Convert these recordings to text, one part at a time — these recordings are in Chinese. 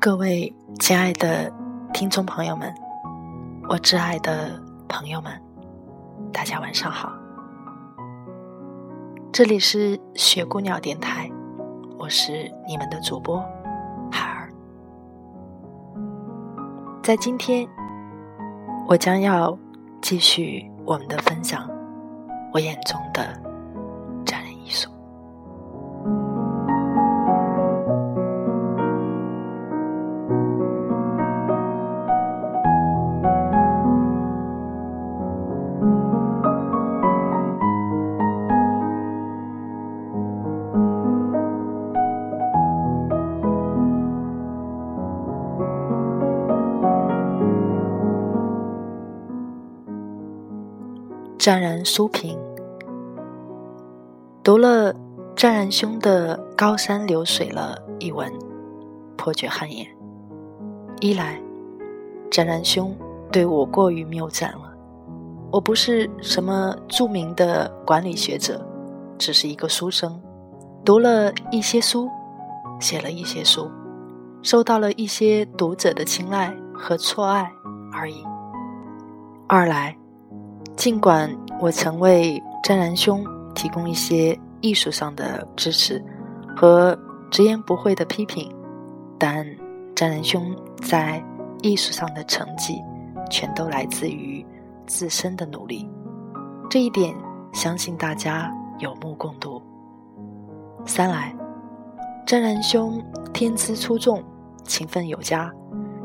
各位亲爱的听众朋友们，我挚爱的朋友们，大家晚上好。这里是雪姑娘电台，我是你们的主播海儿。在今天，我将要继续我们的分享，我眼中的。湛然书评读了湛然兄的《高山流水了》一文，颇觉汗颜。一来，湛然兄对我过于谬赞了。我不是什么著名的管理学者，只是一个书生，读了一些书，写了一些书，受到了一些读者的青睐和错爱而已。二来。尽管我曾为湛然兄提供一些艺术上的支持和直言不讳的批评，但湛然兄在艺术上的成绩全都来自于自身的努力，这一点相信大家有目共睹。三来，湛然兄天资出众，勤奋有加，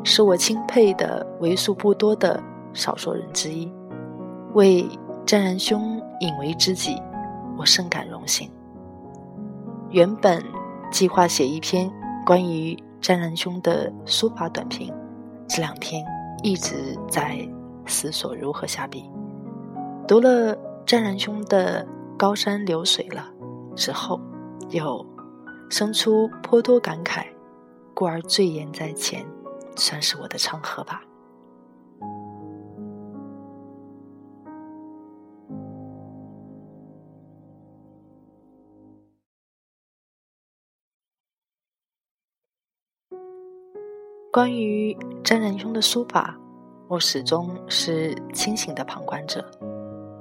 是我钦佩的为数不多的少数人之一。为湛然兄引为知己，我深感荣幸。原本计划写一篇关于湛然兄的书法短评，这两天一直在思索如何下笔。读了湛然兄的《高山流水了》之后，又生出颇多感慨，故而醉言在前，算是我的长河吧。关于詹仁兄的书法，我始终是清醒的旁观者。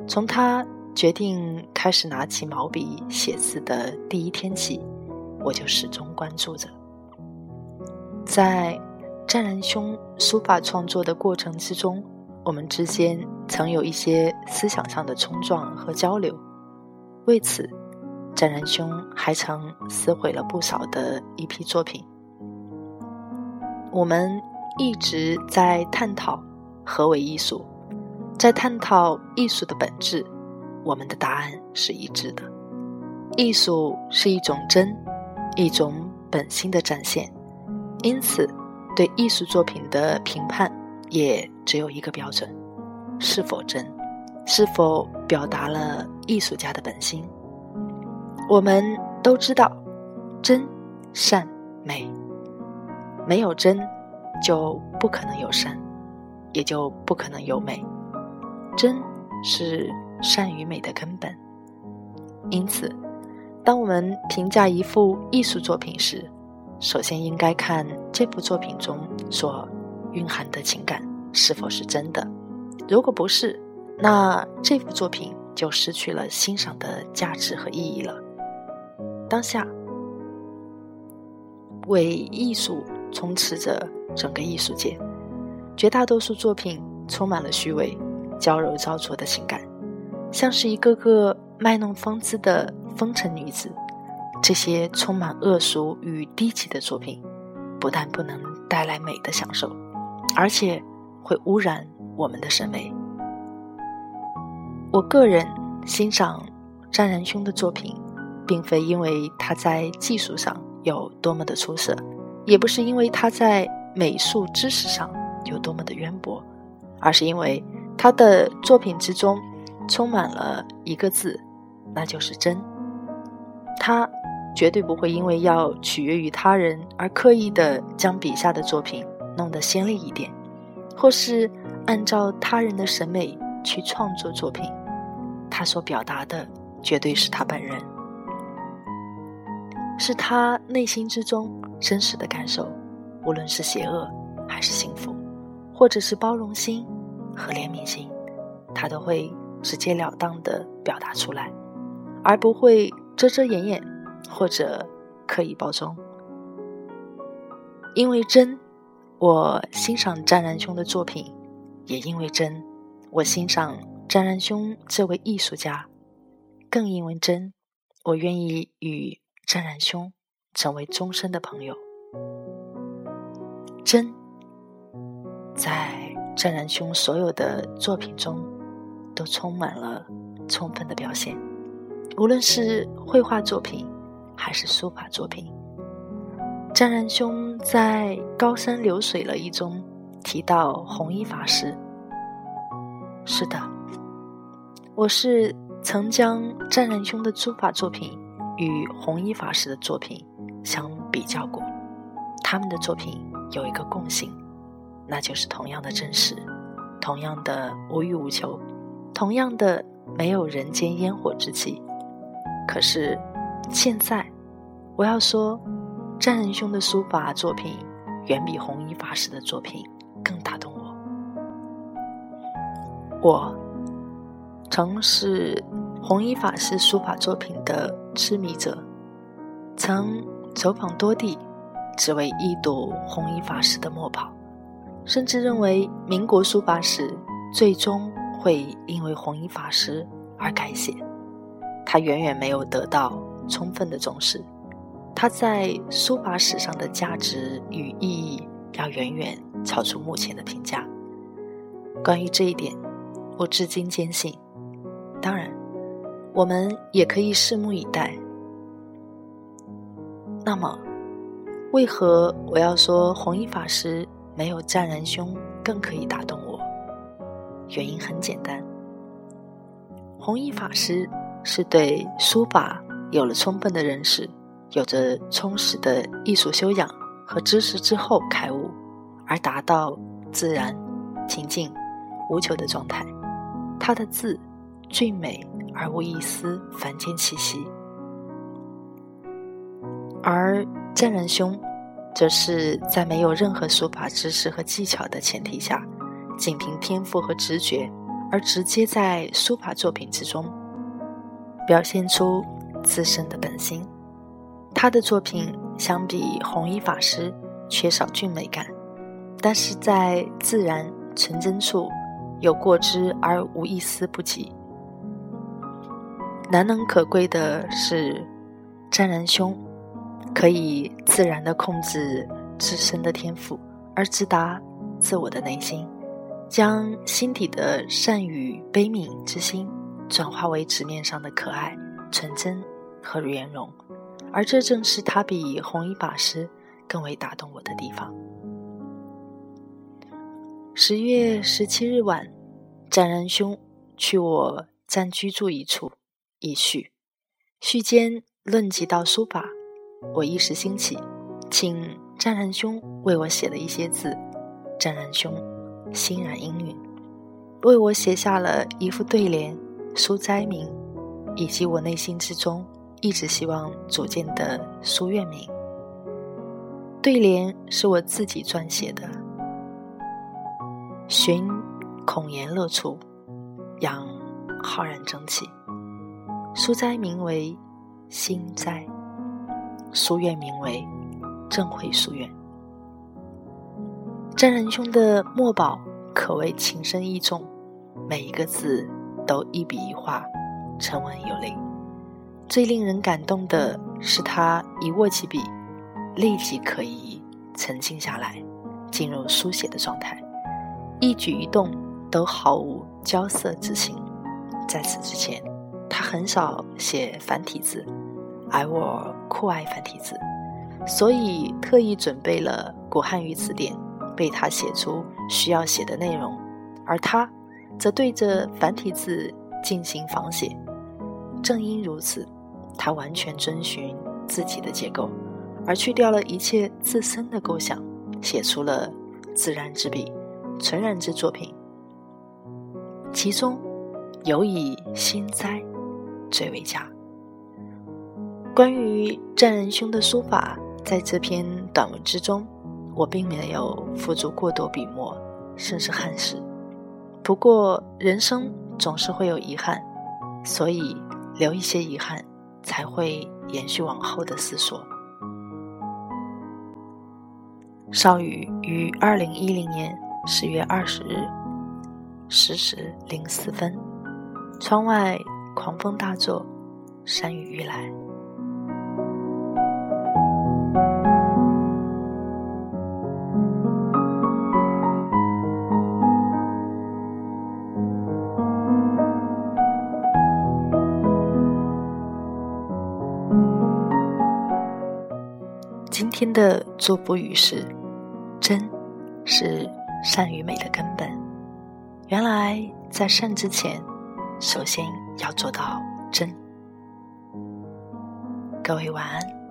从他决定开始拿起毛笔写字的第一天起，我就始终关注着。在詹仁兄书法创作的过程之中，我们之间曾有一些思想上的冲撞和交流。为此，詹仁兄还曾撕毁了不少的一批作品。我们一直在探讨何为艺术，在探讨艺术的本质。我们的答案是一致的：艺术是一种真，一种本心的展现。因此，对艺术作品的评判也只有一个标准：是否真，是否表达了艺术家的本心。我们都知道，真、善、美。没有真，就不可能有善，也就不可能有美。真是善与美的根本。因此，当我们评价一幅艺术作品时，首先应该看这幅作品中所蕴含的情感是否是真的。如果不是，那这幅作品就失去了欣赏的价值和意义了。当下，为艺术。充斥着整个艺术界，绝大多数作品充满了虚伪、娇柔造作的情感，像是一个个卖弄风姿的风尘女子，这些充满恶俗与低级的作品，不但不能带来美的享受，而且会污染我们的审美。我个人欣赏张然兄的作品，并非因为他在技术上有多么的出色，也不是因为他在美术知识上有多么的渊博，而是因为他的作品之中充满了一个字。那就是真。他绝对不会因为要取悦于他人而刻意的将笔下的作品弄得鲜丽一点，或是按照他人的审美去创作作品。他所表达的绝对是他本人，是他内心之中真实的感受，无论是邪恶还是幸福，或者是包容心和怜悯心，他都会直截了当的表达出来。而不会遮遮掩掩，或者刻意包装。因为真，我欣赏湛然兄的作品；也因为真，我欣赏湛然兄这位艺术家；更因为真，我愿意与湛然兄成为终身的朋友。真，在湛然兄所有的作品中，都充满了充分的表现。无论是绘画作品，还是书法作品，湛然兄在《高山流水了》一中提到弘一法师。是的，我是曾将湛然兄的书法作品与弘一法师的作品相比较过，他们的作品有一个共性，那就是同样的真实，同样的无欲无求，同样的没有人间烟火之气。可是，现在我要说，湛仁兄的书法作品远比弘一法师的作品更打动我。我曾是弘一法师书法作品的痴迷者，曾走访多地，只为一睹弘一法师的墨宝，甚至认为民国书法史最终会因为弘一法师而改写。他远远没有得到充分的重视，他在书法史上的价值与意义要远远超出目前的评价。关于这一点，我至今坚信。我们也可以拭目以待。那么，为何我要说弘一法师没有湛然兄更可以打动我？原因很简单，弘一法师。是对书法有了充分的认识，有着充实的艺术修养和知识之后开悟，而达到自然、清净、无求的状态。他的字俊美而无一丝凡间气息，而真人兄则是在没有任何书法知识和技巧的前提下，仅凭天赋和直觉，而直接在书法作品之中。表现出自身的本心，他的作品相比弘一法师缺少俊美感，但是在自然纯真处有过之而无一丝不及。难能可贵的是，湛然兄可以自然的控制自身的天赋，而直达自我的内心，将心底的善与悲悯之心。转化为纸面上的可爱、纯真和圆融，而这正是他比弘一法师更为打动我的地方。十月十七日晚，湛然兄去我暂居住一处，一叙。序间论及到书法，我一时兴起，请湛然兄为我写了一些字。湛然兄欣然应允，为我写下了一副对联。书斋名，以及我内心之中一直希望组建的书院名。对联是我自己撰写的：“寻孔颜乐处，养浩然正气。”书斋名为心斋，书院名为正慧书院。真人兄的墨宝可谓情深意重，每一个字。都一笔一画，沉稳有力。最令人感动的是，他一握起笔，立即可以沉静下来，进入书写的状态，一举一动都毫无焦色之情。在此之前，他很少写繁体字，而我酷爱繁体字，所以特意准备了古汉语词典，为他写出需要写的内容，而他则对着繁体字进行仿写。正因如此。他完全遵循自己的结构，而去掉了一切自身的构想，写出了自然之笔、纯然之作品。其中，尤以《心斋》最为佳。关于战仁兄的书法，在这篇短文之中，我并没有付诸过多笔墨，甚是憾事。不过，人生总是会有遗憾，所以留一些遗憾。才会延续往后的思索。少宇于二零一零年十月二十日十时零四分，窗外狂风大作，山雨欲来。今天的作补语是：真，是善与美的根本。原来在善之前，首先要做到真。各位晚安。